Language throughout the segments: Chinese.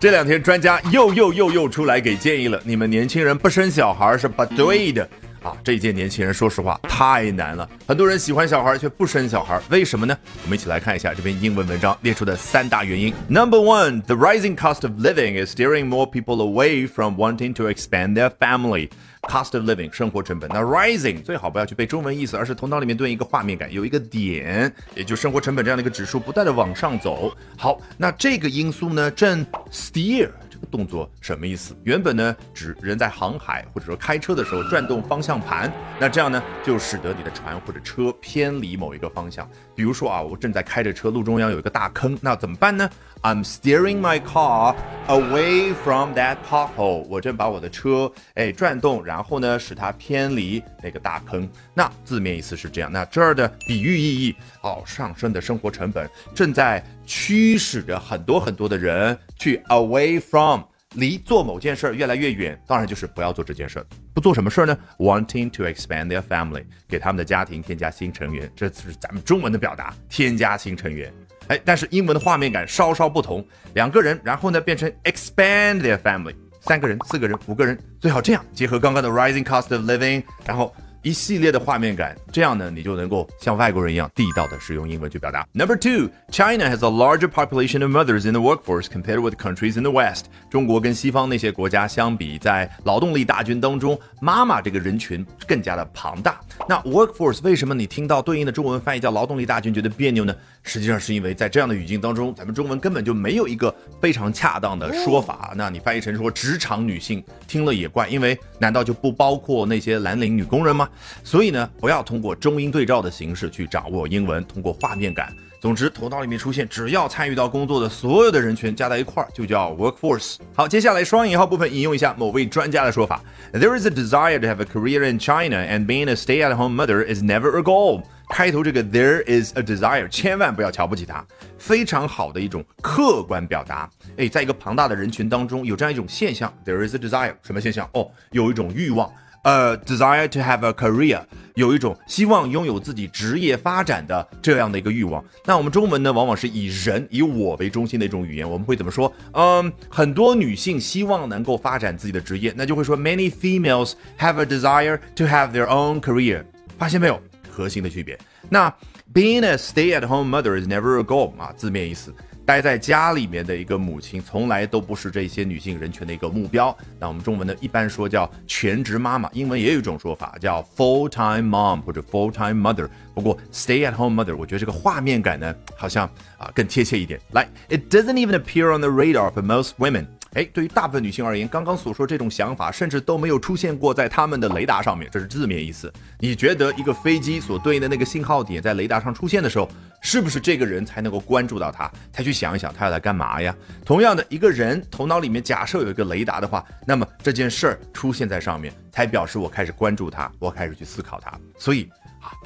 这两天专家又又又又出来给建议了，你们年轻人不生小孩是不对的。啊！这一届年轻人说实话太难了，很多人喜欢小孩却不生小孩，为什么呢？我们一起来看一下这篇英文文章列出的三大原因。Number one, the rising cost of living is steering more people away from wanting to expand their family. Cost of living 生活成本，那 rising 最好不要去背中文意思，而是头脑里面对应一个画面感，有一个点，也就生活成本这样的一个指数不断的往上走。好，那这个因素呢，正 steer 动作什么意思？原本呢指人在航海或者说开车的时候转动方向盘，那这样呢就使得你的船或者车偏离某一个方向。比如说啊，我正在开着车，路中央有一个大坑，那怎么办呢？I'm steering my car away from that pothole。我正把我的车哎转动，然后呢使它偏离那个大坑。那字面意思是这样。那这儿的比喻意义哦，上升的生活成本正在驱使着很多很多的人去 away from 离做某件事越来越远。当然就是不要做这件事儿。不做什么事儿呢？Wanting to expand their family，给他们的家庭添加新成员。这是咱们中文的表达，添加新成员。哎，但是英文的画面感稍稍不同，两个人，然后呢变成 expand their family，三个人、四个人、五个人，最好这样结合刚刚的 rising cost of living，然后。一系列的画面感，这样呢，你就能够像外国人一样地道的使用英文去表达。Number two, China has a larger population of mothers in the workforce compared with countries in the West。中国跟西方那些国家相比，在劳动力大军当中，妈妈这个人群更加的庞大。那 workforce 为什么你听到对应的中文翻译叫劳动力大军觉得别扭呢？实际上是因为在这样的语境当中，咱们中文根本就没有一个非常恰当的说法。那你翻译成说职场女性，听了也怪，因为难道就不包括那些蓝领女工人吗？所以呢，不要通过中英对照的形式去掌握英文，通过画面感。总之，头脑里面出现只要参与到工作的所有的人群加在一块儿，就叫 workforce。好，接下来双引号部分引用一下某位专家的说法：There is a desire to have a career in China, and being a stay-at-home mother is never a goal。开头这个 there is a desire，千万不要瞧不起它，非常好的一种客观表达。哎，在一个庞大的人群当中，有这样一种现象：There is a desire，什么现象？哦，有一种欲望。呃，desire to have a career，有一种希望拥有自己职业发展的这样的一个欲望。那我们中文呢，往往是以人以我为中心的一种语言。我们会怎么说？嗯，很多女性希望能够发展自己的职业，那就会说 many females have a desire to have their own career。发现没有？核心的区别。那 being a stay-at-home mother is never a goal 啊，字面意思。待在家里面的一个母亲，从来都不是这些女性人群的一个目标。那我们中文呢，一般说叫全职妈妈，英文也有一种说法叫 full-time mom 或者 full-time mother。不过 stay-at-home mother，我觉得这个画面感呢，好像啊更贴切一点。来，it doesn't even appear on the radar for most women。哎，对于大部分女性而言，刚刚所说这种想法，甚至都没有出现过在他们的雷达上面，这是字面意思。你觉得一个飞机所对应的那个信号点在雷达上出现的时候，是不是这个人才能够关注到他，才去想一想他要来干嘛呀？同样的，一个人头脑里面假设有一个雷达的话，那么这件事儿出现在上面，才表示我开始关注他，我开始去思考他。所以。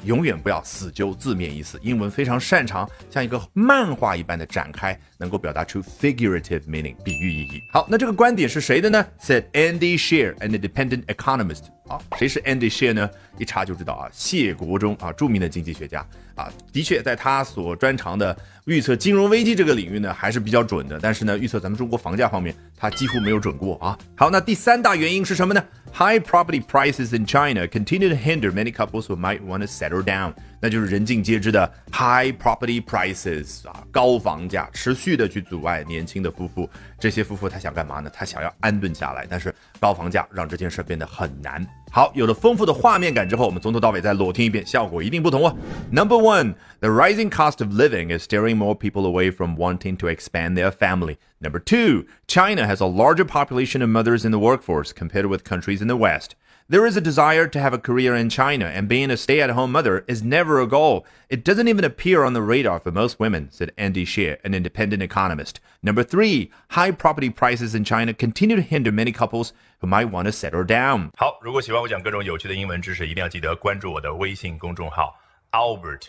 永远不要死揪字面意思，英文非常擅长像一个漫画一般的展开，能够表达出 figurative meaning 比喻意义。好，那这个观点是谁的呢？Said Andy Shear，an independent economist。啊，谁是 Andy Shear 呢？一查就知道啊，谢国忠啊，著名的经济学家啊，的确在他所专长的预测金融危机这个领域呢，还是比较准的。但是呢，预测咱们中国房价方面，他几乎没有准过啊。好，那第三大原因是什么呢？High property prices in China continue to hinder many couples who might want to settle down。那就是人尽皆知的 high property prices 啊，高房价持续的去阻碍年轻的夫妇。这些夫妇他想干嘛呢？他想要安顿下来，但是高房价让这件事变得很难。好，有了丰富的画面感之后，我们从头到尾再裸听一遍，效果一定不同哦。Number one, the rising cost of living is steering more people away from wanting to expand their family. Number two, China has a larger population of mothers in the workforce compared with countries in the West. There is a desire to have a career in China, and being a stay at home mother is never a goal. It doesn't even appear on the radar for most women, said Andy Shear, an independent economist. Number three, high property prices in China continue to hinder many couples who might want to settle down. 好，如果喜欢我讲各种有趣的英文知识，一定要记得关注我的微信公众号 Albert。